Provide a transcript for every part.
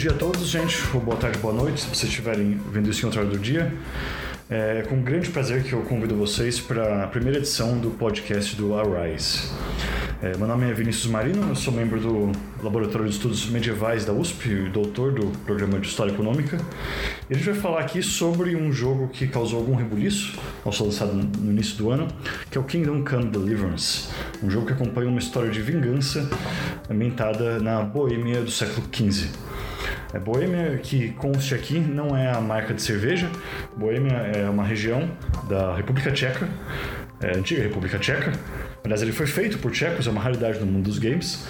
dia a todos, gente. Ou boa tarde, boa noite, se vocês estiverem vendo isso em outra hora do dia. É com grande prazer que eu convido vocês para a primeira edição do podcast do Arise. É, meu nome é Vinícius Marino, eu sou membro do Laboratório de Estudos Medievais da USP e doutor do Programa de História Econômica. E a gente vai falar aqui sobre um jogo que causou algum rebuliço ao ser lançado no início do ano, que é o Kingdom Come Deliverance, um jogo que acompanha uma história de vingança ambientada na Boêmia do século XV. É, Boêmia, que conste aqui, não é a marca de cerveja. Boêmia é uma região da República Tcheca, é, antiga República Tcheca. Aliás, ele foi feito por tchecos, é uma raridade no mundo dos games.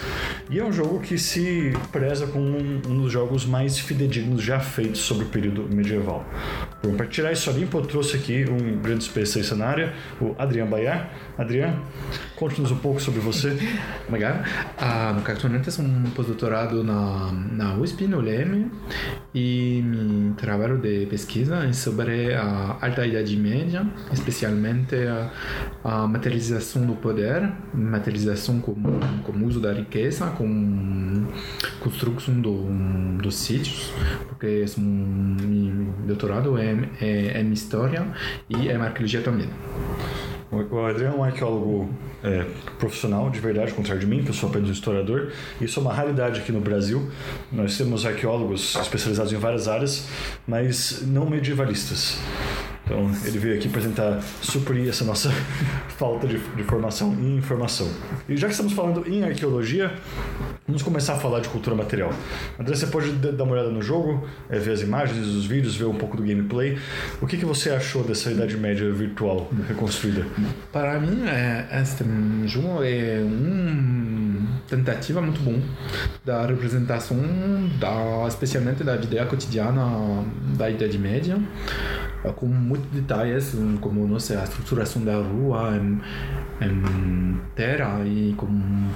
E é um jogo que se preza como um, dos jogos mais fidedignos já feitos sobre o período medieval. Bom, para tirar isso a limpo, eu trouxe aqui um grande especialista na área, o Adrian Bayar. Adrian, conte-nos um pouco sobre você. Obrigado. Ah, no atualmente sou um pós-doutorado na, na USP, no LEM, e meu trabalho de pesquisa é sobre a Alta Idade Média, especialmente a, a materialização do poder, materialização como, como uso da riqueza, com construção do, dos sítios, porque um, meu doutorado é, é, em história e em arqueologia também. O Adriano é um arqueólogo é, profissional, de verdade, contrário de mim, que eu sou apenas um historiador. Isso é uma raridade aqui no Brasil. Nós temos arqueólogos especializados em várias áreas, mas não medievalistas. Então, ele veio aqui para tentar suprir essa nossa falta de, de, formação e informação. E já que estamos falando em arqueologia, vamos começar a falar de cultura material. André, você pode dar uma olhada no jogo, é, ver as imagens, os vídeos, ver um pouco do gameplay. O que, que você achou dessa Idade Média virtual reconstruída? Para mim, é, este jogo é uma tentativa muito bom da representação, da, especialmente da vida cotidiana da Idade Média com muitos detalhes, como não sei, a estruturação da rua em, em terra e com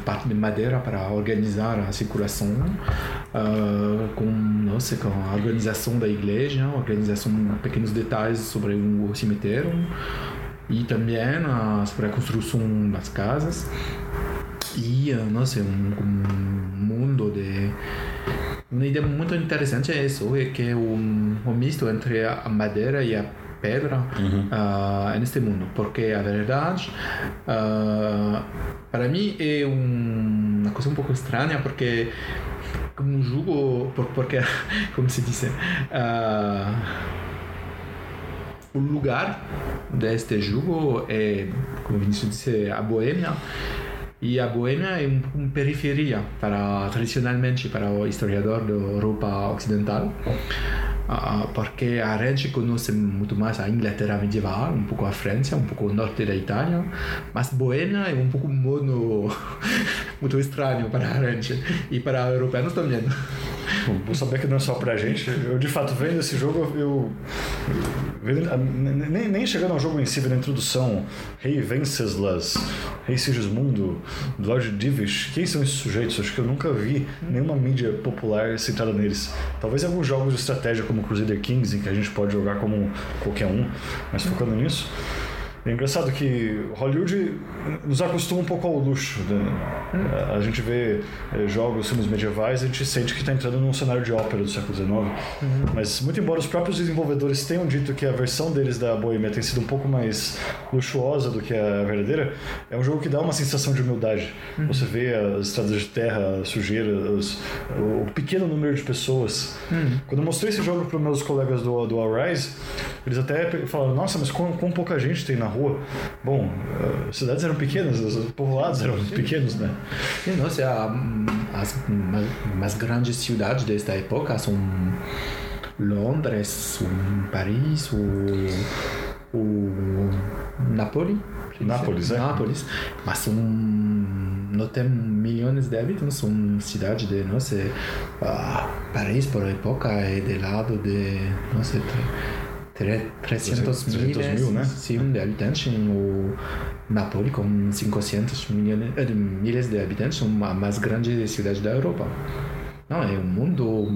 parte de madeira para organizar a circulação, uh, com, não sei, com a organização da igreja, organização pequenos detalhes sobre o cemitério e também uh, sobre a construção das casas uh, não sei, um, um mundo de uma ideia muito interessante é isso, é que é um, um misto entre a madeira e a pedra uhum. uh, neste mundo, porque a verdade uh, para mim é um, uma coisa um pouco estranha, porque como um jogo, porque como se diz, uh, o lugar deste jogo é, como Vinícius disse, a Boêmia e a Boêmia é uma periferia para tradicionalmente para o historiador da Europa Ocidental. Uh, porque a gente conhece muito mais a Inglaterra medieval, um pouco a França, um pouco o norte da Itália, mas Boêmia é um pouco um mundo muito estranho para a gente e para europeus também. Vou saber que não é só pra gente. Eu, de fato, vendo esse jogo, eu. nem, nem chegando ao jogo em si, na introdução, Rei Venceslas, Rei Sigismundo, Lord Divish, quem são esses sujeitos? Acho que eu nunca vi nenhuma mídia popular centrada neles. Talvez alguns jogos de estratégia como Crusader Kings, em que a gente pode jogar como qualquer um, mas focando nisso. É engraçado que Hollywood nos acostuma um pouco ao luxo. Né? A gente vê é, jogos, filmes medievais, a gente sente que está entrando num cenário de ópera do século XIX. Uhum. Mas, muito embora os próprios desenvolvedores tenham dito que a versão deles da Boêmia tem sido um pouco mais luxuosa do que a verdadeira, é um jogo que dá uma sensação de humildade. Uhum. Você vê as estradas de terra, a sujeira, os, o pequeno número de pessoas. Uhum. Quando eu mostrei esse jogo para meus colegas do, do Arise, eles até falaram: Nossa, mas quão, quão pouca gente tem na rua. Bom, as cidades eram pequenas, os povoados eram pequenos, né? Sim, nossa, as mais grandes cidades desta época são Londres, Paris, o, o Napoli. Nápoles, é? Nápoles, mas são não tem milhões de habitantes, são cidades de, não sei, uh, Paris por época é de lado de, não sei, 300, 300 mil, né? Sim, de habitantes. O Napoli, com 500 milhões, eh, de habitantes, é a mais grande cidade da Europa. Não, é um mundo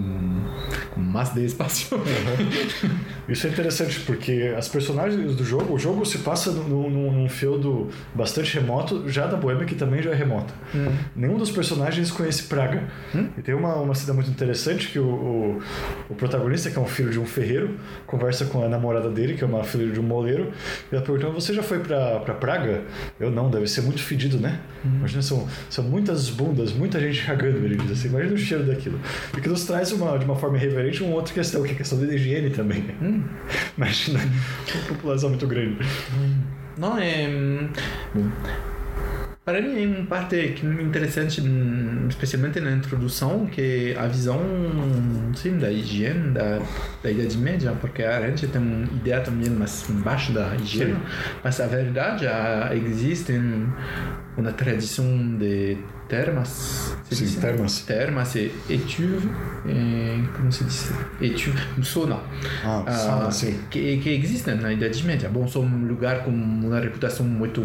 mais de espaço. Uhum. Isso é interessante porque as personagens do jogo, o jogo se passa num, num, num feudo bastante remoto, já da Boêmia, que também já é remota. Uhum. Nenhum dos personagens conhece Praga. Uhum. E tem uma, uma cena muito interessante que o, o, o, protagonista, que é um filho de um ferreiro, conversa com a namorada dele, que é uma filha de um moleiro, e ela pergunta: Você já foi pra, pra Praga? Eu não, deve ser muito fedido, né? Uhum. Imagina, são, são muitas bundas, muita gente cagando, ele diz assim. Imagina o cheiro daquilo. E que nos traz uma, de uma forma irreverente uma outra questão, que é a questão da higiene também. Hum. Imagina, uma população muito grande. Hum. Não, é. Hum, para mim é uma parte interessante, especialmente na introdução, que é a visão sim, da higiene da, da Idade Média, porque a gente tem uma ideia também mais baixa da higiene, sim. mas a verdade existe uma tradição de termas. Sim, termas. Termas e etuve, e, como se diz? Etuve, sauna. Ah, ah, sauna, sim. Que, que existem na Idade Média. Bom, são um lugar com uma reputação muito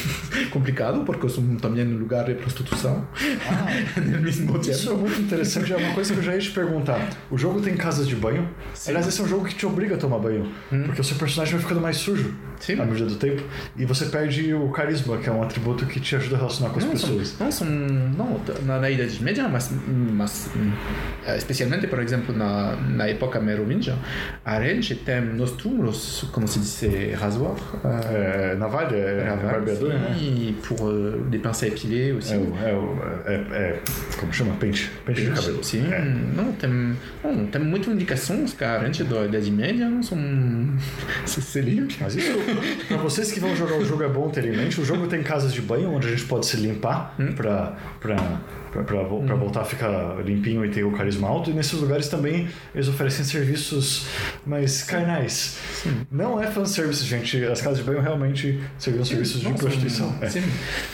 complicado, porque são também um lugar de prostituição. Ah, no mesmo tempo. Isso é muito interessante, é uma coisa que eu já ia te perguntar. O jogo tem casas de banho? Sim. Aliás, esse é um jogo que te obriga a tomar banho, hum. porque o seu personagem vai ficando mais sujo sim. à medida do tempo, e você perde o carisma, que é um atributo que te ajuda a relacionar com as não, pessoas. São, não, são não na, Idade Média, mas, mas eh, especialmente, por exemplo, na, na época merovingia, a gente tem nos túmulos, como se diz, rasoir. É, navalha, é, barbeador, né? E pour des pinces à épiler aussi. É, é, é, como chama? Pente. Pente, de cabelo. Sim, não, tem, não, tem muitas indicações que a gente da Idade Média não são... se, limpa. Mas isso, para vocês que vão jogar o jogo, é bom ter em mente. O jogo tem casas de banho onde a gente pode se limpar hum? Para para hum. voltar a ficar limpinho e ter o carisma alto. E nesses lugares também eles oferecem serviços mais carnais. Sim. Não é fanservice, gente. As casas de banho realmente serviam serviços de prostituição. É. Sim.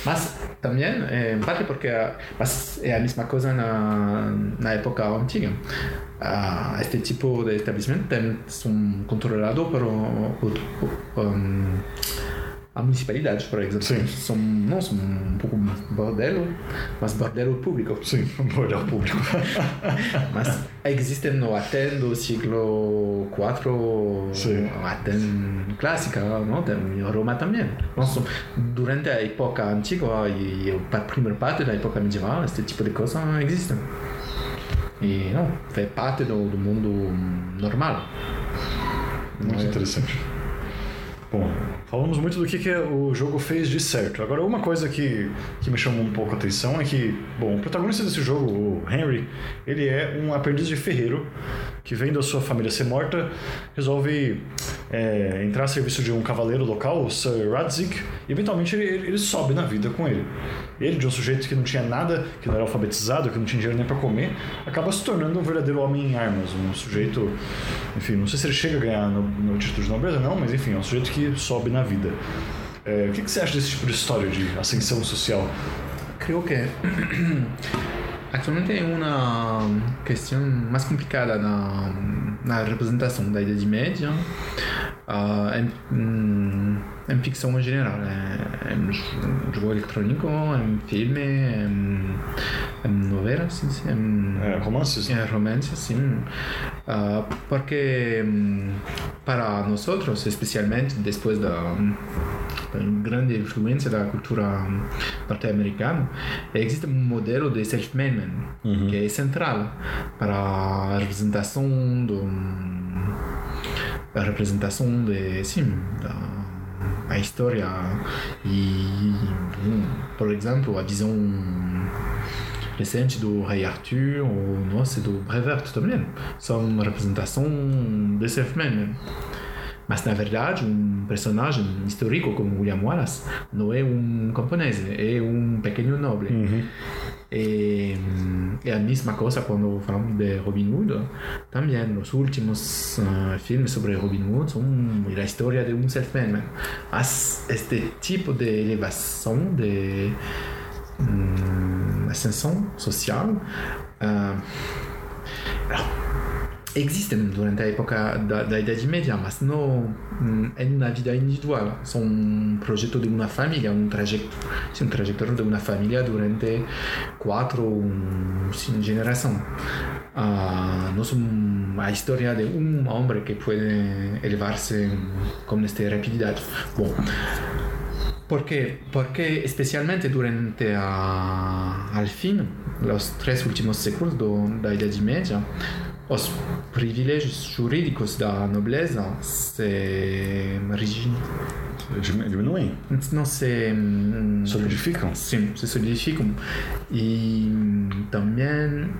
Mas também, é, parte porque mas é a mesma coisa na, na época antiga. Uh, este tipo de estabelecimento são controlados por, por, por um, a municipalidade, por exemplo. Sim. São, não são um pouco bordelo, mas bordelo público. Sim, bordel público. mas existem no até do século IV, até clássica, não? Tem em Roma também. Nossa, durante a época antiga e a primeira parte da época medieval, este tipo de coisa existe. E não, faz parte do, do mundo normal. Muito é? interessante. Bom, falamos muito do que, que o jogo fez de certo. Agora, uma coisa que, que me chamou um pouco a atenção é que, bom, o protagonista desse jogo, o Henry, ele é um aprendiz de ferreiro que, vendo a sua família ser morta, resolve é, entrar a serviço de um cavaleiro local, o Sir Radzik, e eventualmente ele, ele, sobe na vida com ele. Ele, de um sujeito que não tinha nada, que não era alfabetizado, que não tinha dinheiro nem para comer, acaba se tornando um verdadeiro homem em armas, um sujeito, enfim, não sei se ele chega a ganhar no, no título de nobreza, não, mas enfim, é um sujeito que sobe na vida. É, o que, que você acha desse tipo de história de ascensão social? Creio que Atualmente é uma questão mais complicada na, na representação da Idade Média uh, em, em, ficção em geral. É, em jogo eletrônico, em filme, em, em novela, sim, em, é, romances? É, romances, sim. Uh, porque para nós outros, especialmente depois da grande influência da cultura norte-americana, existe um modelo de self-made uhum. que é central para a representação do a representação de sim da a história e por exemplo a visão recente do Rei Arthur ou nossa do Brevert também são uma representação de self-made mas, na verdade, um personagem histórico como William Wallace não é um camponês, é um pequeno nobre. Uhum. E, é a mesma coisa quando falamos de Robin Hood. Também, os últimos uh, filmes sobre Robin Hood são a história de um self-made. Mas este tipo de elevação, de um, ascensão social, uh, existem durante a época da, da Idade Média, mas não é uma vida individual. São um projeto de uma família, um trajeto, um trajetório de uma família durante quatro cinco gerações. Uh, no son a historia de un hombre que puede elevarse con esta rapidez. Bom, porque, porque especialmente durante a, al fin, los tres últimos séculos do, da Idade Média, os privilégios jurídicos da nobreza se diminuem. Não se solidificam. Sim, se solidificam. E também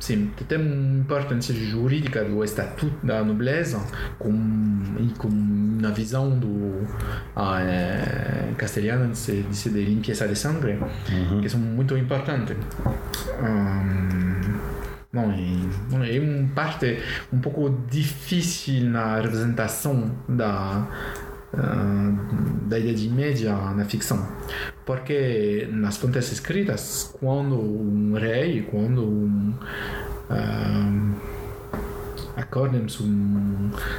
sim, tem uma importância jurídica do estatuto da nobreza com, e com uma visão do ah, é, castelhano se diz de limpeza de sangue uhum. que são muito importantes um, não, é, é uma parte um pouco difícil na representação da uh, da Idade Média na ficção. Porque nas fontes escritas, quando um rei, quando um. Uh, acordam sua,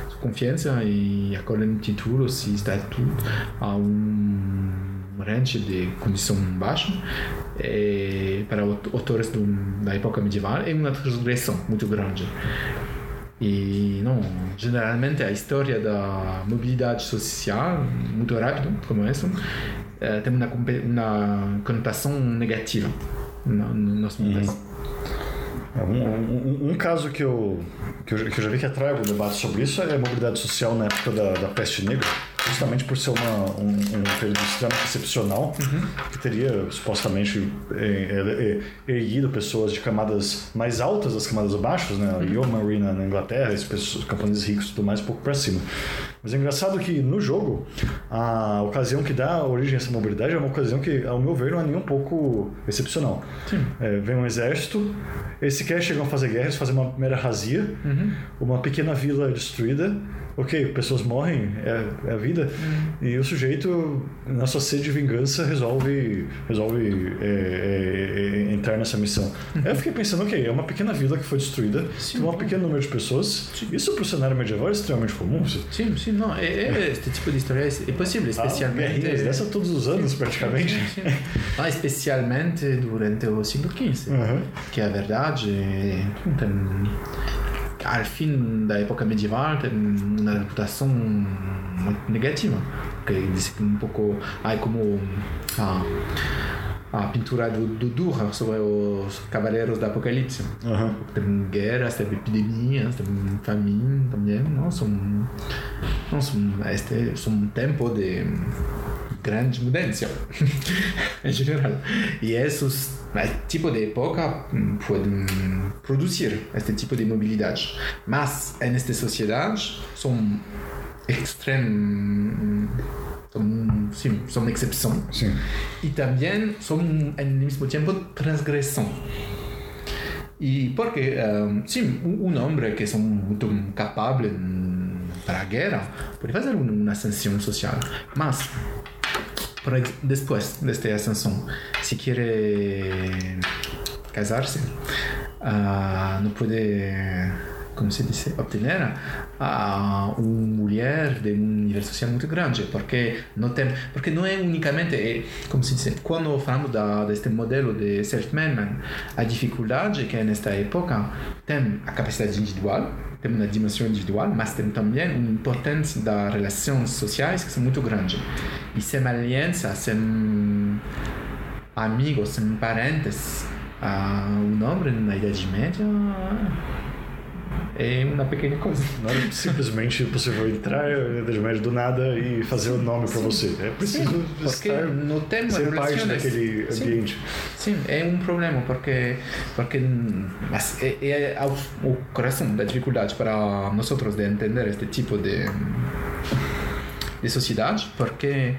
sua confiança e acordam títulos e estatuto a um range de condição baixa é, para autores do, da época medieval é uma transgressão muito grande e não, generalmente a história da mobilidade social, muito rápido, como essa, é, tem uma, uma conotação negativa no, no nosso mundo. Uhum. Um, um, um, caso que eu, que eu, que eu já vi que atrai algum debate sobre isso é a mobilidade social na época da, da peste negra justamente por ser uma, um, um período extremamente excepcional, uhum. que teria supostamente é, é, erguido pessoas de camadas mais altas das camadas baixas, né? Uhum. Yeomanry na, na Inglaterra, pessoas, camponeses ricos e tudo mais, um pouco para cima. Mas é engraçado que no jogo, a ocasião que dá origem a essa mobilidade é uma ocasião que, ao meu ver, não é nem um pouco excepcional. É, vem um exército, eles sequer chegam a fazer guerras, fazer uma mera razia, uhum. uma pequena vila destruída, ok, pessoas morrem, é, é a vida, uhum. e o sujeito, na sua sede de vingança, resolve, resolve é, é, é entrar nessa missão. Uhum. Aí eu fiquei pensando, ok, é uma pequena vila que foi destruída, sim, por um pequeno número de pessoas, sim. isso para o cenário medieval é extremamente comum. Sim, sim, não, é, é, este tipo de história é possível, ah, especialmente... Ah, dessa todos os anos, praticamente. Sim, sim, ah, especialmente durante o século XV, uhum. que a verdade tem al fim da época medieval tem uma reputação muito negativa que diz um pouco ai como a, a pintura do, do Durer sobre os cavaleiros do Apocalipse. Uhum. tem guerras tem epidemias tem famine também não? São não são este são um tempo de grande mudança em geral. E esses tipo de época podem produzir este tipo de mobilidade. Mas nesta sociedade são extremos são, sim, são exceção. Sim. E também são, ao mesmo tempo, transgressão. E porque, um, sim, um homem que é muito capaz para a guerra pode fazer uma ascensão social. Mas para después de esta ascensión, si quiere casarse, uh, no puede, como se dice, obtener a uma mulher de um nível social muito grande, porque não tem, porque não é unicamente, como se diz, quando falamos da, deste modelo de self-management, a dificuldade que é nesta época tem a capacidade individual, tem uma dimensão individual, mas tem também uma importância das relações sociais que são muito grandes. Sem aliança, sem amigos, sem parentes, uh, um homem na Idade Média é uma pequena coisa. Não é simplesmente possível entrar na Idade Média do nada e fazer o um nome para você. É preciso sim, estar no tema ser parte daquele ambiente. Sim, sim, é um problema porque porque mas é, é o coração da dificuldade para nós de entender este tipo de de sociedade porque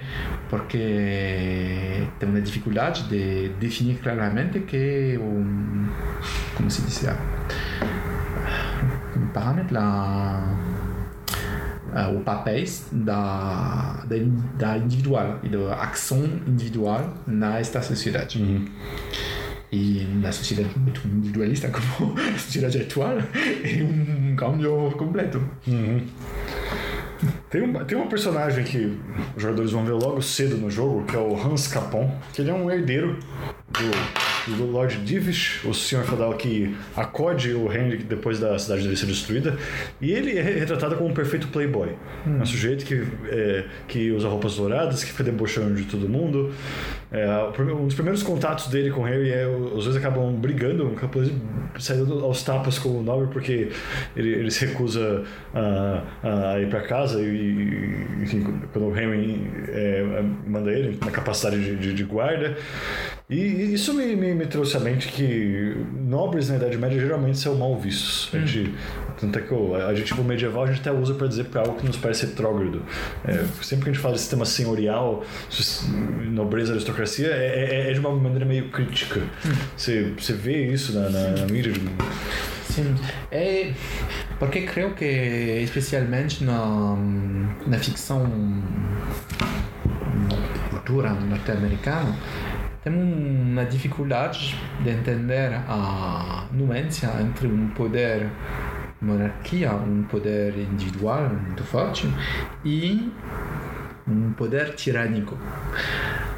porque tem uma dificuldade de definir claramente que um como se diz parâmetros lá uh, os papéis da, da, da individual e da ação individual nesta sociedade. Uhum. E na sociedade muito individualista como a sociedade atual é um cambio completo. Uhum. Tem, um, tem um personagem que os jogadores vão ver logo cedo no jogo, que é o Hans Capon, que ele é um herdeiro do do Lord Divish, o senhor feudal que acode o Henry depois da cidade dele ser destruída. E ele é retratado como um perfeito playboy. Hum. É um sujeito que, é, que usa roupas douradas, que fica debochando de todo mundo. É, um dos primeiros contatos dele com o Harry é os dois acabam brigando, acabam saindo aos tapas com o Nobre porque ele, ele se recusa a, a ir para casa e, enfim, quando o Henry é, manda ele na capacidade de, de, de guarda. E isso me, me, me, trouxe à mente que nobres na Idade Média geralmente são mal vistos. A gente, tanto é que o adjetivo medieval a gente até usa para dizer para algo que nos parece retrógrado. É, sempre que a gente fala de sistema senhorial, nobreza, aristocracia, é, é, é de uma maneira meio crítica. Você, você vê isso na, na, na mídia? Sim, é porque creio que especialmente na, na ficção cultura norte-americana temos uma dificuldade de entender a nuance entre um poder monarquia, um poder individual muito forte e um poder tirânico.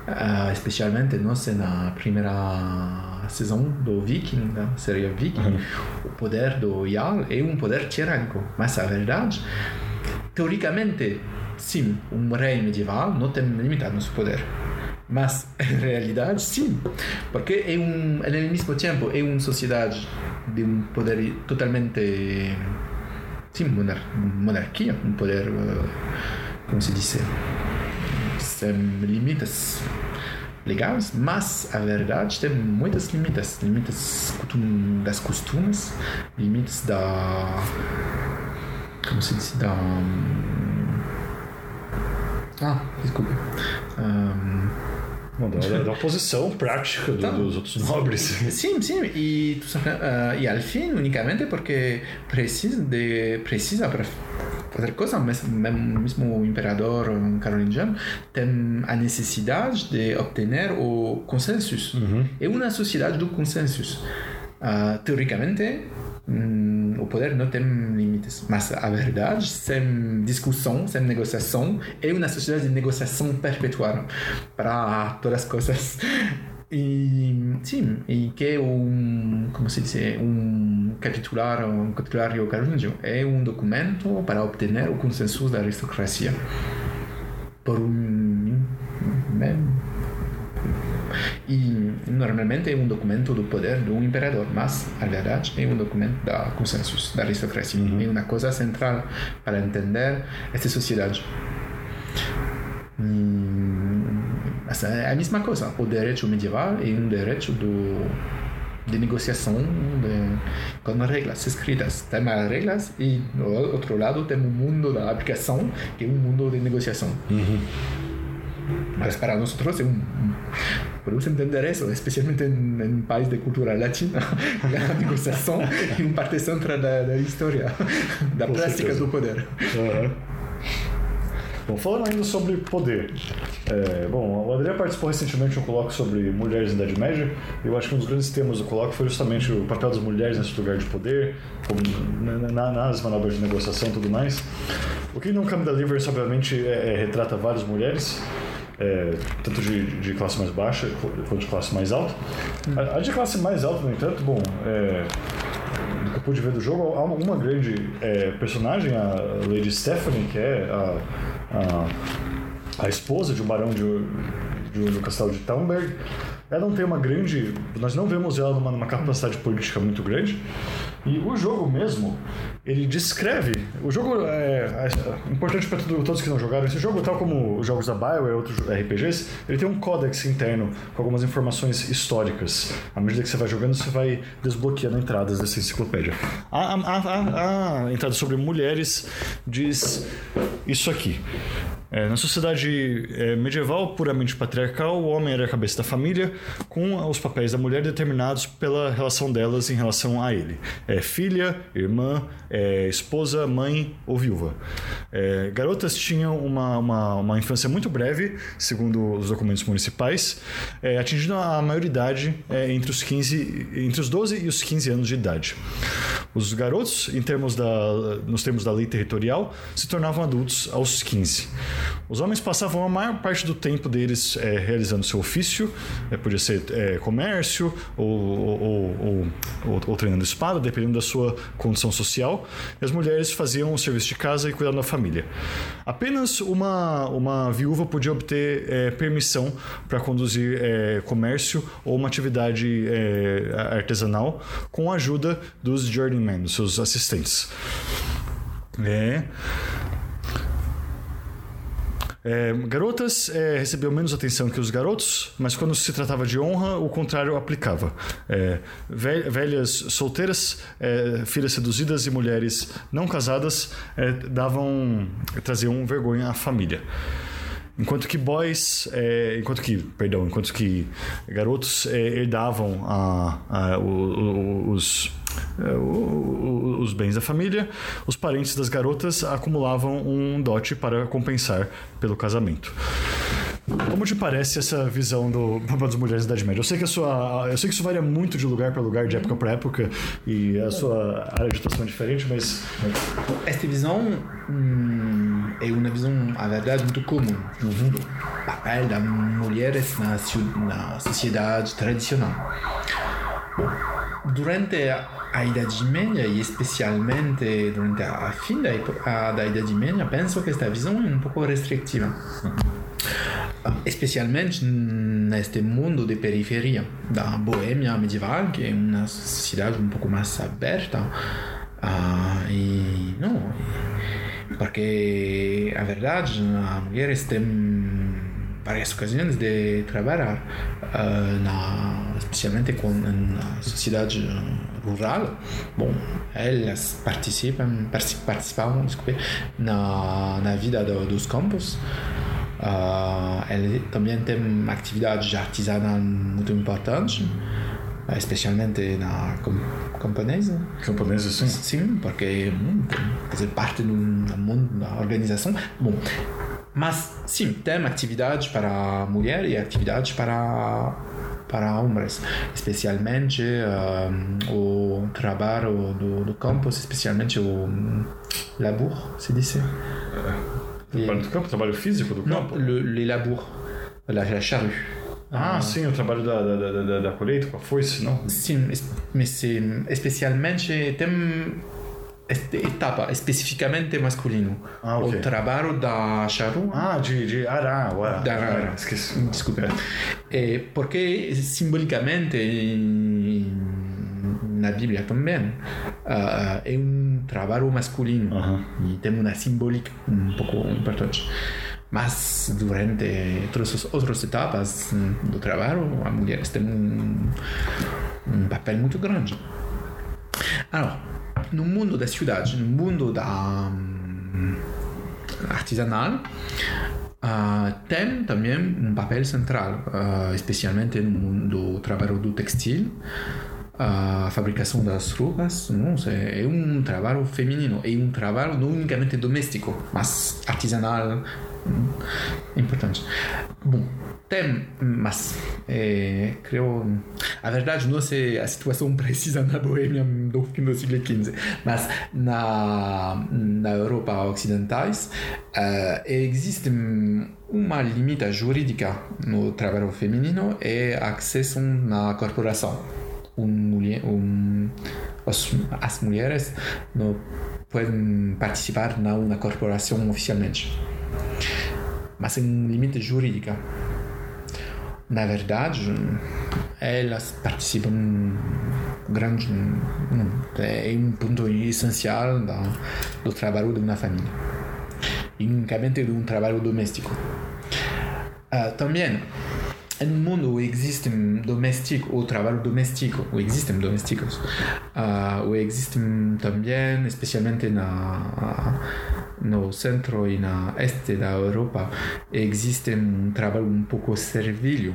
Uh, especialmente nós na primeira saison do Viking, da série Viking, uhum. o poder do Jarl é um poder tirânico, mas a verdade, teoricamente, sim, um rei medieval não tem limitado seu poder. Mas, em realidade, sim. Porque é um, ao mesmo tempo, é uma sociedade de um poder totalmente. Sim, monar monarquia, um poder. Como se diz? Sem limites legais, mas a verdade tem muitas limites limites das costumes, limites da. Como se diz? Da. Ah, desculpa. Bom, da, da oposição prática do, então, dos outros nobres. Sim, sim. E, uh, e ao fim, unicamente porque precisa de precisa para fazer coisa, mesmo, mesmo o imperador carolingiano tem a necessidade de obter o consenso. Uhum. É uma sociedade do consenso. Uh, teoricamente, Hum, o poder não tem limites. Mas a verdade, sem discussão, sem negociação, é uma sociedade de negociação perpetuada para todas as coisas. E sim, e que é um, como se diz, um capitular, um capitulário carolingio, é um documento para obter o consenso da aristocracia. Por um e normalmente é um documento do poder do imperador, mas a verdade é um documento da consensus, da aristocracia. Uhum. É uma coisa central para entender essa sociedade. é a mesma coisa. O direito medieval é um direito do, de negociação de, com regras escritas. Tem as regras e, do outro lado, tem o mundo da aplicação, que é um mundo de negociação. Uhum. Mas para nós um, um podemos entender isso, especialmente em, um país de cultura latina, a negociação é uma parte central da, da história, da certeza. do poder. Uhum. Bom, falando ainda sobre poder. É, bom, o André participou recentemente de um colóquio sobre mulheres na Idade Média. E eu acho que um dos grandes temas do colóquio foi justamente o papel das mulheres nesse lugar de poder, como na, nas manobras de negociação e tudo mais. O que no Come Deliverance, obviamente, é, é, retrata várias mulheres é, tanto de, de, classe mais baixa quanto de classe mais alta. A, a de classe mais alta, no entanto, bom, é, do que eu pude ver do jogo, há uma, grande é, personagem, a Lady Stephanie, que é a, a, a esposa de um barão de, de, do castelo de Taumberg. Ela não tem uma grande. Nós não vemos ela numa, numa capacidade política muito grande. E o jogo mesmo, ele descreve. O jogo é, é importante para todos que não jogaram esse jogo, tal como os jogos da BioWare e outros RPGs, ele tem um códex interno com algumas informações históricas. À medida que você vai jogando, você vai desbloqueando entradas dessa enciclopédia. A, a, a, a entrada sobre mulheres diz isso aqui. É, na sociedade é, medieval puramente patriarcal, o homem era a cabeça da família, com os papéis da mulher determinados pela relação delas em relação a ele. É, filha, irmã, é, esposa, mãe ou viúva. É, garotas tinham uma, uma, uma, infância muito breve, segundo os documentos municipais, é, atingindo a maioridade entre, os 15, entre os 12 e os 15 anos de idade. Os garotos, em termos da, nos termos da lei territorial, se tornavam adultos aos 15. Os homens passavam a maior parte do tempo deles é, realizando seu ofício, é, podia ser é, comércio ou, ou, ou, ou, treinando espada, dependendo da sua condição social, e as mulheres faziam o serviço de casa e cuidavam da família. Apenas uma, uma viúva podia obter permissão para conduzir comércio ou uma atividade artesanal com a ajuda dos journeymen, dos seus assistentes. É. É, garotas é, recebiam menos atenção que os garotos, mas quando se tratava de honra, o contrário aplicava. É, velhas solteiras, é, filhas seduzidas e mulheres não casadas é, davam, traziam vergonha à família. Enquanto que boys, é, enquanto que, perdão, enquanto que garotos é, herdavam a, a, o, o, os, os bens da família, os parentes das garotas acumulavam um dote para compensar pelo casamento. Como te parece essa visão do papel das mulheres da Idade Média? Eu sei que a sua, eu sei que isso varia muito de lugar para lugar, de época para época, e a sua área de atuação é diferente, mas esta visão hum, é uma visão, a verdade, muito comum uhum. do papel das mulheres na, na sociedade tradicional. Durante a Idade Média e especialmente durante a fim da, da Idade Média, penso que esta visão é um pouco restritiva. Especialmente neste mundo de periferia da Boêmia medieval, que é uma cidade um pouco mais aberta. Uh, e não, porque a verdade, as mulheres têm várias ocasiões de trabalhar, uh, na, especialmente com, na sociedade rural. Bom, elas participam, participavam desculpe, na, na vida do, dos campos. Uh, ele também tem atividades artesanais muito importantes, especialmente na camponesa. Camponesa, sim. Sim, porque hum, fazer parte do mundo da organização. Bom, mas sim, tem atividades para mulher e atividades para para homens, especialmente um, o trabalho do, do campo, especialmente o labor, se diz. Trabalho do campo? Trabalho físico do campo? Não, le, les labours, la, la charrue. Ah, ah, sim, o trabalho da, da, da, da colheita com a foice, não? Sim, mas especialmente tem etapa especificamente masculino. Ah, okay. O trabalho da charrua. Ah, de, de ué. Da arar. Esqueci. Desculpa. É, porque simbolicamente na Bíblia também uh, é um trabalho masculino uh -huh. e tem uma simbólica um pouco importante. Mas durante todas as outras etapas do trabalho, as mulheres têm um, um papel muito grande. Alors, no mundo da cidade, no mundo da um, artesanal, Uh, tem também um papel central, uh, especialmente no mundo do trabalho do textil, a fabricação das roupas não, é um trabalho feminino, é um trabalho não unicamente doméstico, mas artesanal, importante. Bom, tem, mas é, creio, a verdade não sei a situação precisa na Boêmia do fim do século XV, mas na, na Europa ocidentais uh, existe uma limita jurídica no trabalho feminino e acesso na corporação un un, as, mulheres não podem participar na uma corporação oficialmente. Mas é um limite jurídico. Na verdade, elas participam grande é um ponto essencial do trabalho de uma família e unicamente de um trabalho doméstico. Uh, também en un mundo où existem domésticos, ou trabalho doméstico, ou existem domésticos, uh, ou existem também, especialmente na, no centro e na este da Europa, existe um trabalho um pouco servilho.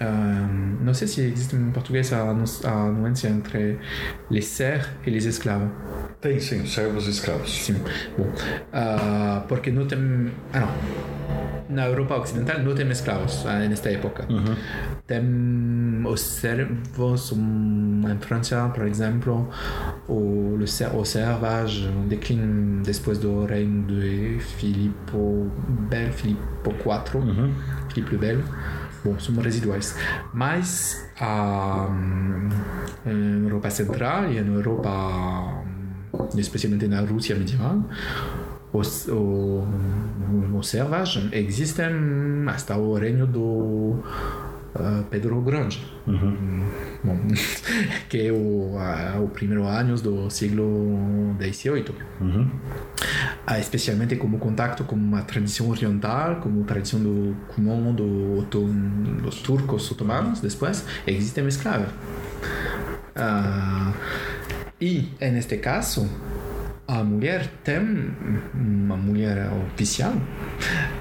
Um, não sei se existe em português a, a nuance entre les serfs e les esclaves. Tem, sim, servos e escravos. Sim. Bom, uh, porque não tem. Ah, não. Na Europa Ocidental não tem escravos uh, nesta época. Uhum. Tem os servos, um, em França, por exemplo, o, o, o servage declina depois do reino de Filipe Bel, IV. Filipe le Bel. Bom, são residuais. Mas uh, na Europa Central e na Europa, especialmente na Rússia medieval, os, o, o servage existem até o reino do uh, Pedro Grande. Uhum. Bom, que é o, uh, o primeiro anos do século XVIII. Uhum. Uh, especialmente como contato com a tradição oriental, como tradição do comum do, do, dos turcos otomanos, depois, existem escravos. Uh, e, neste caso, a mulher tem uma mulher oficial.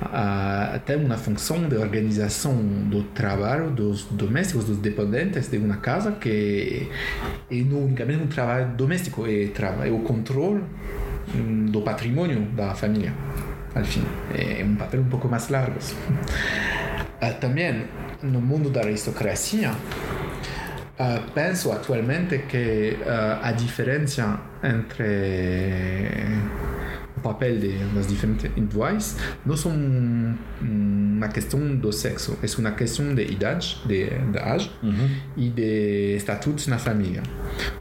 Uh, tem uma função de organização do trabalho dos domésticos dos dependentes de uma casa que é não unicamente um trabalho doméstico é, é o controle um, do patrimônio da família. Enfim é um papel um pouco mais largo. Uh, também no mundo da aristocracia Uh, penso atualmente que uh, a diferença entre o papel de, das diferentes indivíduos não são uma questão do sexo, é uma questão de idade, de, de age uhum. e de status na família.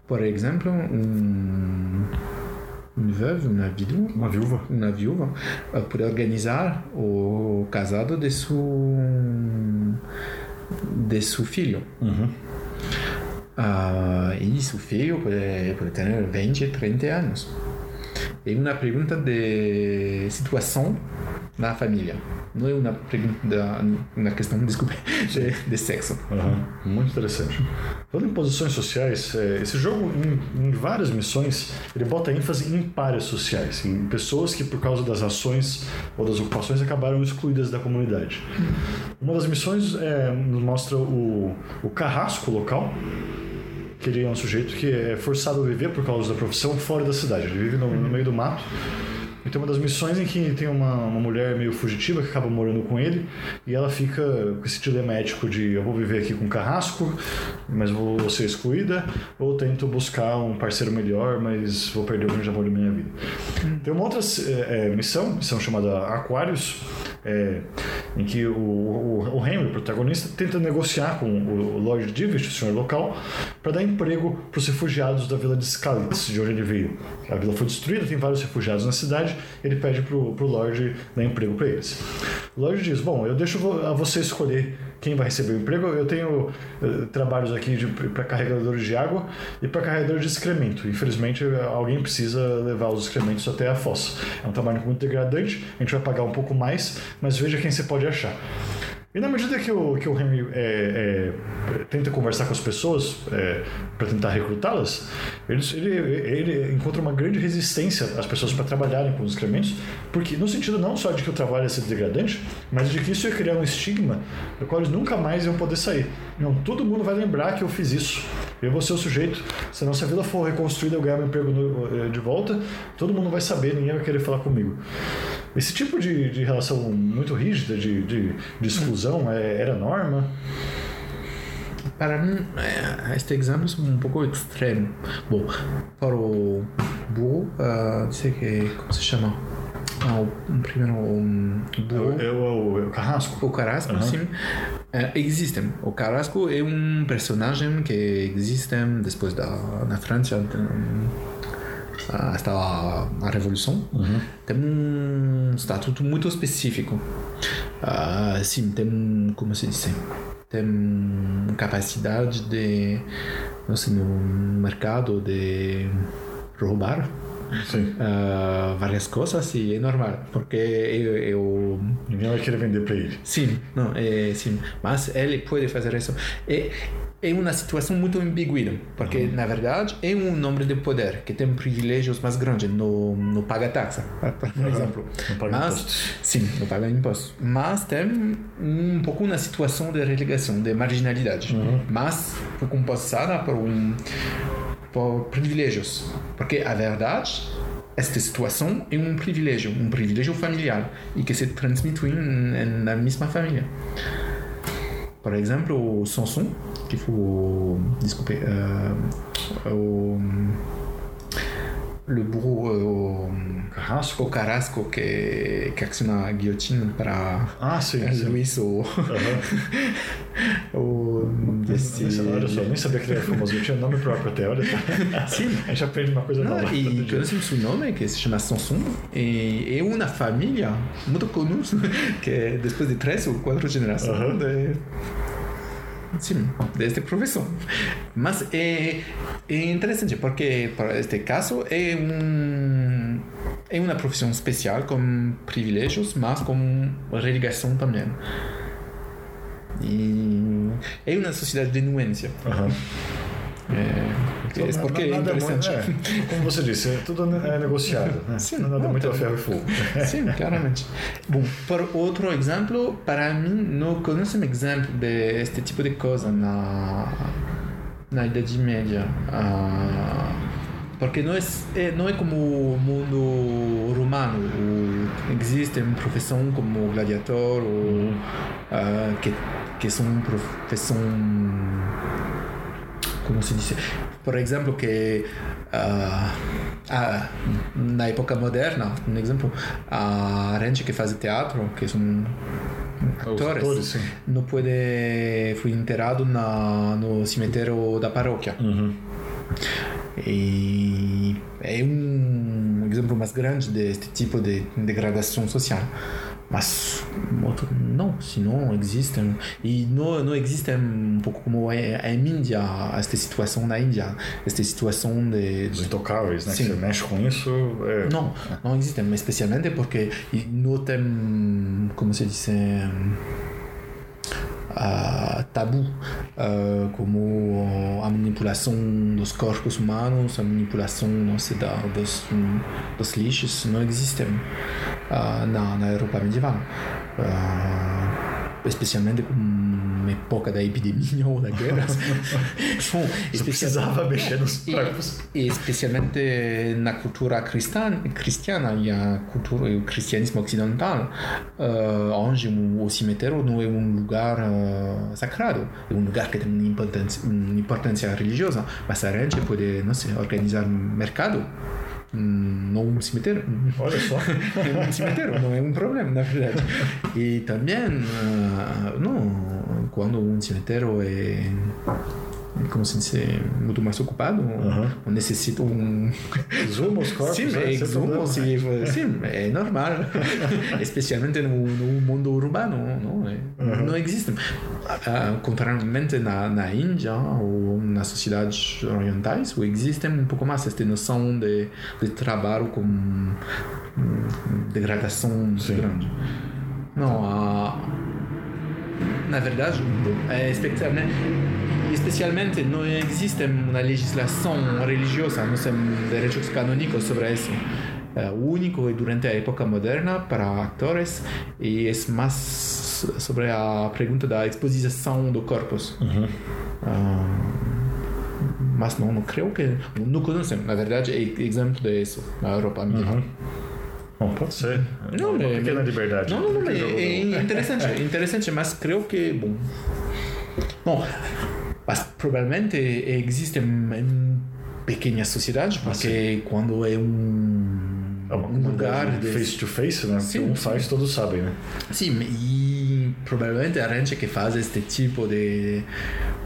Por exemplo, um, uma veuve, uma viúva, uma viúva, uma viúva pode organizar o casado de seu de seu filho. Uhum. Uh, e seu filho pode, pode ter 20, 30 anos. É uma pergunta de situação na família. Não é uma pergunta, questão, desculpe, de, de sexo. Uhum. Muito interessante. Falando em posições sociais, esse jogo, em, em, várias missões, ele bota ênfase em pares sociais, em pessoas que, por causa das ações ou das ocupações, acabaram excluídas da comunidade. Uma das missões é, nos mostra o, o carrasco local, que ele é um sujeito que é forçado a viver por causa da profissão fora da cidade. Ele vive no, no meio do mato. E tem uma das missões em que tem uma, uma mulher meio fugitiva que acaba morando com ele e ela fica com esse dilema ético de eu vou viver aqui com carrasco, mas vou ser excluída, ou tento buscar um parceiro melhor, mas vou perder o grande amor da minha vida. Tem uma outra é, missão, missão chamada Aquários, é, em que o, o, o Henry, o protagonista, tenta negociar com o Lord Divish, o senhor local, para dar emprego para os refugiados da vila de Skalitz, de onde ele veio. A vila foi destruída, tem vários refugiados na cidade, ele pede para o Lord dar emprego para eles. O Lord diz: Bom, eu deixo a você escolher quem vai receber o emprego. Eu tenho uh, trabalhos aqui para carregadores de água e para carregadores de excremento. Infelizmente, alguém precisa levar os excrementos até a fossa. É um trabalho muito degradante, a gente vai pagar um pouco mais, mas veja quem você pode achar. E na medida que o, que o Henry é, é, tenta conversar com as pessoas é, para tentar recrutá-las, ele, ele, ele, encontra uma grande resistência às pessoas para trabalharem com os excrementos, porque no sentido não só de que o trabalho ia ser degradante, mas de que isso ia criar um estigma do qual eles nunca mais iam poder sair. Não, todo mundo vai lembrar que eu fiz isso. Eu vou ser o sujeito, se a vila for reconstruída eu ganhar meu emprego no, de volta, todo mundo vai saber, ninguém vai querer falar comigo. Esse tipo de, de relação muito rígida, de, de, de exclusão, é, era norma? Para mim, este exemplo é um pouco extremo. Bom, para o burro, uh, sei que, como se chama? Ah, o primeiro um, burro. É, o, é o Carrasco? O Carrasco, uhum. sim. Uh, existem. O Carrasco é um personagem que existe depois da na França. Hasta a, a Revolução, uhum. tem um estatuto muito específico. Uh, sim, tem, como se diz, tem capacidade de, não sei, no mercado de roubar uh, várias coisas e é normal, porque eu, eu... Ninguém vai querer vender para ele. Sim, não, é, sim, mas ele pode fazer isso. É, é uma situação muito ambígua, porque uhum. na verdade é um nome de poder que tem privilégios mais grandes, no, no paga taxa, por uhum. exemplo. Não paga mas, impostos. Sim, não paga imposto. Mas tem um pouco uma situação de relegação, de marginalidade. Uhum. Mas foi compensada por um por privilégios. Porque a verdade, esta situação é um privilégio, um privilégio familiar e que se transmite na mesma família. Por exemplo, o Samson, que foi, desculpe, uh, o le bourreau au Carrasco, au Carrasco que, que acciona a guilhotina para ah, sim, Luiz sim. o, o desse... Olha só, nem sabia que ele era famoso, eu tinha nome próprio até, olha. Sim. A gente aprende uma coisa nova. e conhecemos um nome que se chama Samson e é uma família muito comum que é depois de três ou quatro gerações Uhum. de Sim, desta profissão. Mas é, é interessante porque, para este caso, é, um, é uma profissão especial com privilégios, mas com religação também. E é uma sociedade de nuência. Aham. É, é porque é nada interessante. Muito, é, como você disse, é tudo é negociado. Né? Sim, é nada não, muito tá- a ferro e fogo. Sim, claramente. Bom, por outro exemplo, para mim, não conheço um exemplo deste tipo de coisa na, na Idade Média. Ah, porque não é, é- não é como o mundo romano. Existe uma profissão como gladiador, ou, ah, que, que são profissão como se diz, por exemplo, que ah, na época moderna, um exemplo, a gente que faz teatro, que são atores, atores, não pode foi enterrado na, no cemitério da paróquia. Uhum. E é um exemplo mais grande deste tipo de degradação social. Mas outro, não, senão existem. E não, não existe um pouco como é a Índia, esta situação na Índia, esta situação de. Os intocáveis, né? Sim. Que você mexe com isso. É... Não, não existe, mas especialmente porque não tem, como se diz, tabu, ah, como a manipulação dos corpos humanos, a manipulação não sei, da, dos, dos lixos, não existem ah, na, na Europa medieval. Ah, especialmente com época da epidemia ou da guerra. Bom, Você precisava mexer nos corpos. especialmente na cultura cristã, cristiana e a cultura o cristianismo ocidental, uh, onde o, cemitério não é um lugar uh, sagrado, é um lugar que tem uma importância, uma importância religiosa, mas a gente pode, não sei, organizar mercado hum, não um cemitério. Olha só. É um cemitério, não é um problema, na verdade. E também, ah, não, quando um cemitério é como se diz, muito mais ocupado, ou necessita um... Exuma os corpos. Sim, né? é exuma, problema. sim, é normal. Especialmente no, no mundo urbano, não, é, não existe. Ah, contrariamente na, na Índia ou nas sociedades orientais, existe um pouco mais esta noção de, de trabalho com hum, degradação Sim. grande. Não, a, na verdade, é especialmente, especialmente não existe uma legislação religiosa, não tem direitos canônicos sobre isso. É, O único é durante a época moderna para atores e é mais sobre a pergunta da exposição do corpos. Ah, mas não, não creio que não conheço. Na verdade, é exemplo disso na Europa medieval. Bom, pode ser. Não, uma é- pequena liberdade. Não, não, não, é, é interessante, é interessante, mas creio que, bom... Bom, provavelmente existe em pequenas sociedades, porque quando é um, É um lugar de... face to face, né? Sim, um faz, todos sabem, né? Sim, e provavelmente a gente que faz este tipo de,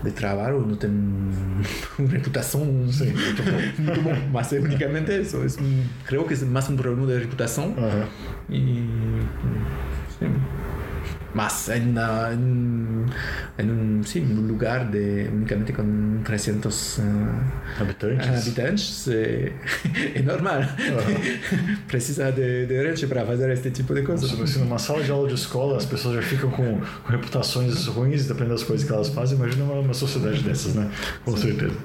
de trabalho não tem uma reputação Sim, muito bom. muito bom, mas é unicamente isso. É um- creio que é mais um problema de reputação Aham. E. Sim. Mas em, em, em um, sim, um lugar de unicamente com 300 ah, Habitantes. habitantes é, é normal. Precisa de, de gente para fazer este tipo de coisa. Se, numa sala de aula de escola as pessoas já ficam com, com reputações ruins, dependendo das coisas que elas fazem, imagina uma, uma sociedade dessas, né? Com certeza.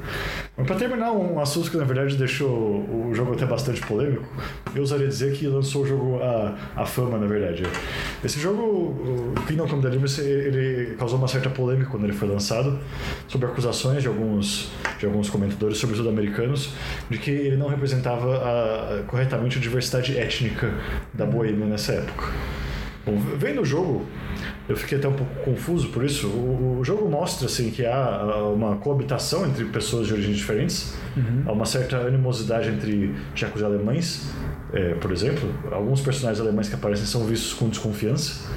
Mas para terminar, um assunto que na verdade deixou o jogo até bastante polêmico, eu usaria dizer que lançou o jogo a, a fama, na verdade. Esse jogo, o Kingdom Come Deliverance, ele causou uma certa polêmica quando ele foi lançado, sobre acusações de alguns, de alguns comentadores, sobretudo americanos, de que ele não representava a, corretamente a diversidade étnica da Boêmia nessa época. Bom, vendo o jogo, eu fiquei até um pouco confuso por isso. O, o jogo mostra assim que há uma coabitação entre pessoas de origens diferentes, uhum. há uma certa animosidade entre tchecos e alemães, é, por exemplo. Alguns personagens alemães que aparecem são vistos com desconfiança.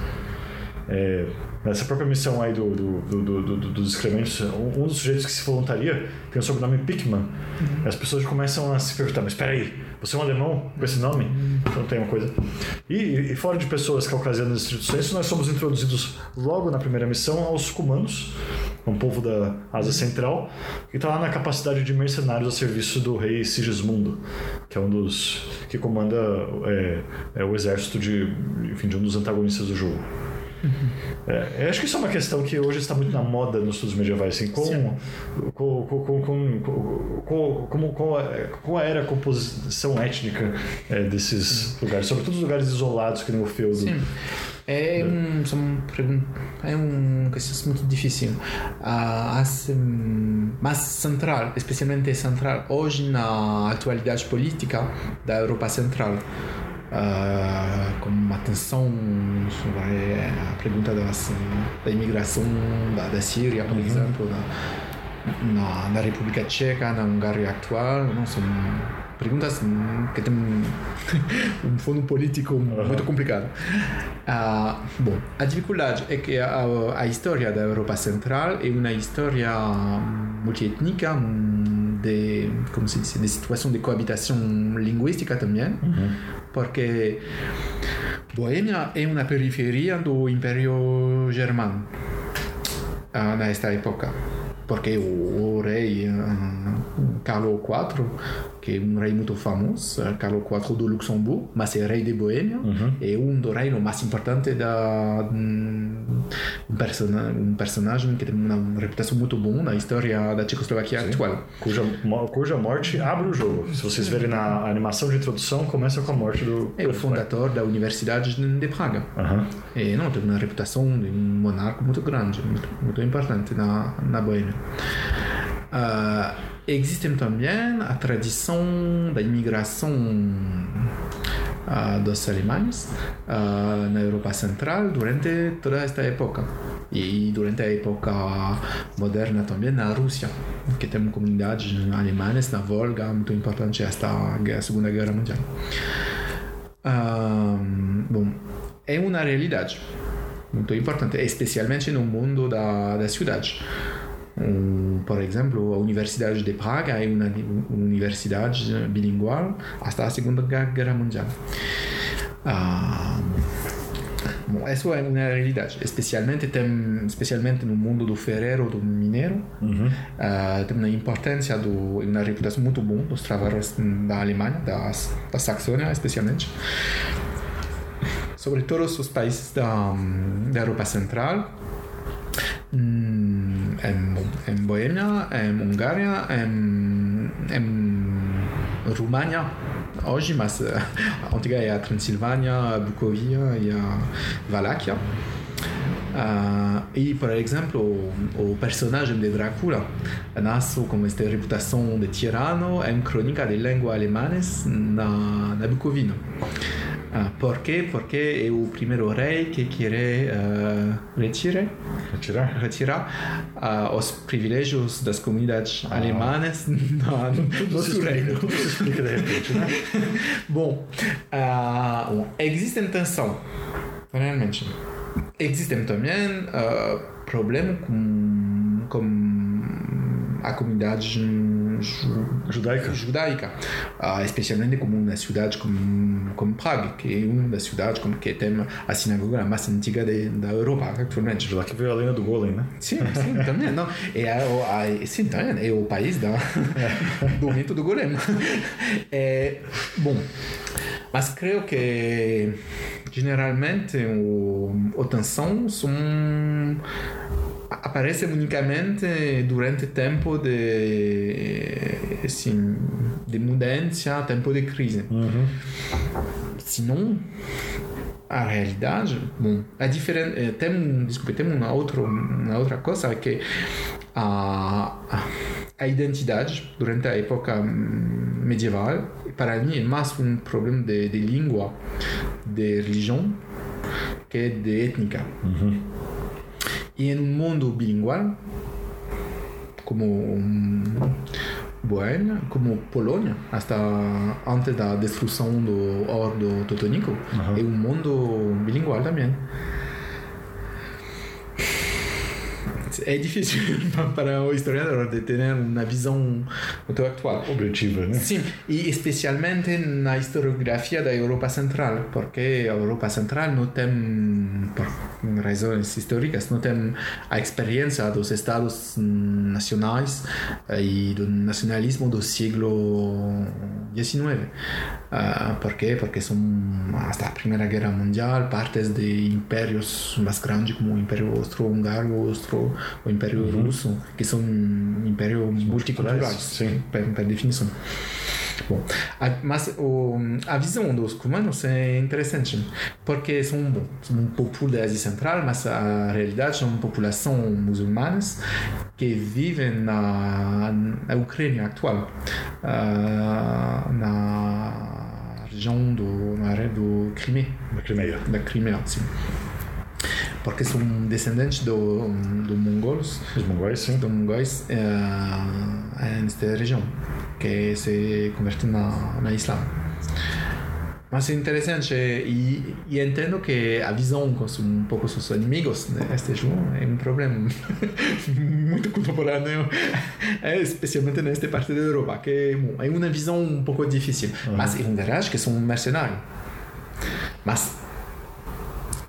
É, nessa própria missão aí do, do, do, do dos excrementos, um, um, dos sujeitos que se voluntaria tem o sobrenome Pickman. Uhum. As pessoas começam a se perguntar: mas espera aí, você é um alemão com esse nome? Então tem uma coisa. E, e fora de pessoas caucasianas estrito nós somos introduzidos logo na primeira missão aos cumanos, um povo da Ásia Central, que está lá na capacidade de mercenários a serviço do rei Sigismundo, que é um dos que comanda é, é o exército de, enfim, de um dos antagonistas do jogo. É, eu acho que isso é uma questão que hoje está muito na moda nos estudos medievais, assim, com, com, com, com, com, com, a era a composição étnica é, desses lugares, sobretudo os lugares isolados que nem o feudo. Sim. É um, é um questão muito difícil. Uh, mas central, especialmente central, hoje na atualidade política da Europa Central uh, com uma atenção sobre a pergunta das, da imigração da, da Síria, por uhum. exemplo, na, na, na, República Tcheca, na Hungria atual, não são perguntas que têm um fundo político uhum. muito complicado. Uh, bom, a dificuldade é que a, a história da Europa Central é uma história multiétnica, de, como se diz, de situação de coabitação linguística também. Uhum porque Boêmia é uma periferia do Império Germano uh, nesta época porque o, o rei uh, Carlos IV que é um rei muito famoso, Carlos IV do Luxemburgo, mas é rei de Boêmia, uhum. é um dos reinos mais importantes da um, persona, um personagem que tem uma reputação muito boa na história da Tchecoslovaquia Sim. atual. Cuja, cuja morte abre o jogo. Se vocês verem na animação de introdução, começa com a morte do. É o fundador da Universidade de Praga. Uhum. E não, tem uma reputação de um monarca muito grande, muito, muito importante na, na Boêmia. Uh, existe também a tradição da imigração uh, dos alemães uh, na Europa Central durante toda esta época. E durante a época moderna também na Rússia que tem comunidades alemãs na Volga muito importante esta a Segunda Guerra Mundial. Bom é uma realidade muito importante especialmente no mundo da, da cidade por exemplo, a Universidade de Praga é uma universidade bilingual até a Segunda Guerra Mundial. Ah, bom, essa é uma realidade, especialmente tem, especialmente no mundo do ferreiro, do mineiro, uhum. uh, tem uma importância do, uma reputação muito boa dos trabalhadores da Alemanha, da, da Saxônia, especialmente. Sobre todos os países da, da Europa Central, en, en Bohemia, en Hungária, en, en Rumânia, hoje, mas a antiga é a Transilvânia, a Bucovia e a Valáquia. Uh, e, por exemplo, o, o, personagem de Drácula nasce com esta reputação de tirano em crônica de língua alemães na, na Bucovina. Ah, por quê? Porque é o primeiro rei que quer uh, retirar, retirar, retirar uh, os privilégios das comunidades ah. alemãs no, no seu reino. Tudo se explica de repente, né? bom, uh, existe tensão, realmente. Existem também uh, problemas com, com a comunidade judaica, judaica uh, especialmente como uma cidade como, como Praga, que é uma das cidades como que tem a sinagoga mais antiga de, da Europa atualmente. Lá que veio a lenda do Golem, né? Sim, sim, também. Não, é, a, a, sim, também, é o país da, do mito do Golem. É, bom, mas creio que generalmente o, a tensão são aparece unicamente durante tempo de assim, de mudança, tempo de crise. Uhum. Senão, a realidade, bom, é diferente. Tem, desculpe, tem uma outra, uma outra coisa que a, a identidade durante a época medieval, para mim, é mais um problema de, de língua, de religião, que de étnica. Uhum. E em um mundo bilingual, como Boêmia, como Polônia, até antes da destruição do Ordo Teutônico, Uhum. é um mundo bilingual também. É difícil para o historiador de ter uma visão muito atual. Objetiva, né? Sim, e especialmente na historiografia da Europa Central, porque a Europa Central não tem, por razões históricas, não tem a experiência dos estados nacionais e do nacionalismo do século XIX. Uh, por quê? Porque são, até a Primeira Guerra Mundial, partes de impérios mais grandes como o Império Austro-Húngaro, Austro, o Império Uhum. Russo, que são impérios multiculturais, Sim. per, per definição. Bom, a, mas o, a visão dos cubanos é interessante, porque são, são um povo da Ásia Central, mas a realidade são população muçulmanas que vivem na, na Ucrânia atual, ah, na região do, na área do Crimea, Na Crimeia. da Crimea, sim. Porque são descendentes do, do mongols, Os mongóis, sim. dos mongóis eh, nesta região, que se convertem na, na Islã. Mas é interessante e, e entendo que a visão com um pouco seus inimigos neste jogo é um problema muito contemporâneo, é, especialmente nesta parte da Europa, que bom, é uma visão um pouco difícil. Mas é verdade que são mercenários. Mas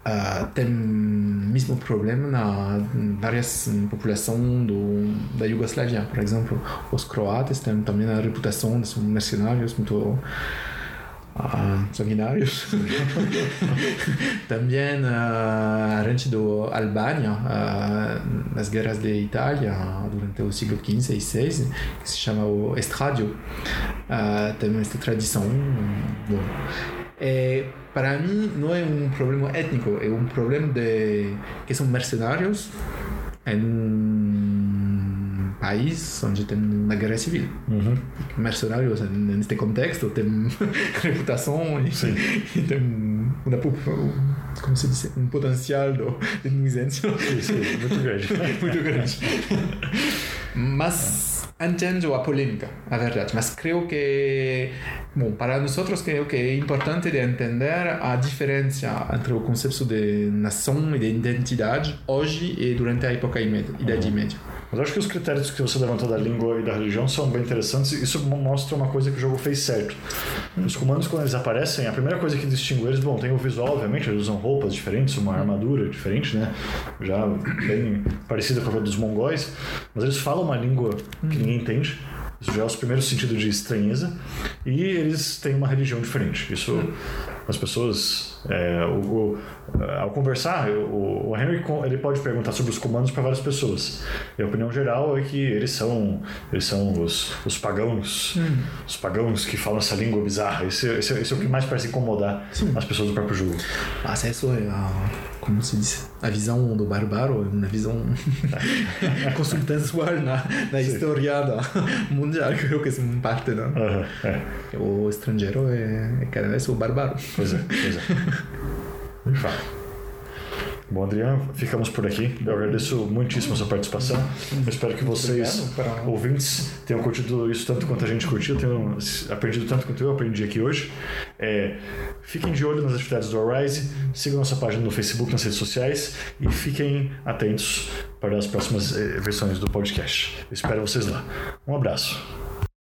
ah, tem mesmo problema na várias populações do, da Iugoslávia. Por exemplo, os croatas têm também a reputação de ser mercenários muito ah, sanguinários. também ah, a gente do Albânia, ah, nas guerras de Itália durante o século XV e XVI, que se chama o Estradio, ah, tem esta tradição. Bom, é, para mim não é um problema étnico, é um problema de que são mercenários em um país onde tem uma guerra civil. Mercenários neste contexto têm reputação e, uma, po- como se um potencial de, de. Muito grande. grande. Mas entendo a polêmica, a verdade. Mas creio que, bom, para nós outros, creio que é importante de entender a diferença entre o conceito de nação e de identidade hoje e durante a época Idade Média. Mas acho que os critérios que você levantou da língua e da religião são bem interessantes. Isso mo- mostra uma coisa que o jogo fez certo. Os comandos, quando eles aparecem, a primeira coisa que distingue eles, bom, tem o visual, obviamente, eles usam roupas diferentes, uma armadura diferente, né? Já bem parecida com a dos mongóis. Mas eles falam uma língua que ninguém entende. Isso já é o primeiro sentido de estranheza. E eles têm uma religião diferente. Isso, as pessoas, é, o, o- ao conversar, o, o Henry ele pode perguntar sobre os comandos para várias pessoas. E a opinião geral é que eles são, eles são os, os pagãos, os pagãos que falam essa língua bizarra. Esse, esse, esse é o que mais parece incomodar as pessoas do próprio jogo. Mas isso é como se diz, a visão do bárbaro, é uma visão consultançual na, na história da mundial, creio que é uma parte. Aham, é, O estrangeiro é, é cada vez o bárbaro. pois é, pois é. De fato. Bom, Adriano, ficamos por aqui. Eu agradeço muitíssimo a sua participação. Eu espero que vocês, ouvintes, tenham curtido isso tanto quanto a gente curtiu, tenham aprendido tanto quanto eu aprendi aqui hoje. É, fiquem de olho nas atividades do Arise, sigam nossa página no Facebook, nas redes sociais e fiquem atentos para as próximas eh, versões do podcast. Eu espero vocês lá. Um abraço.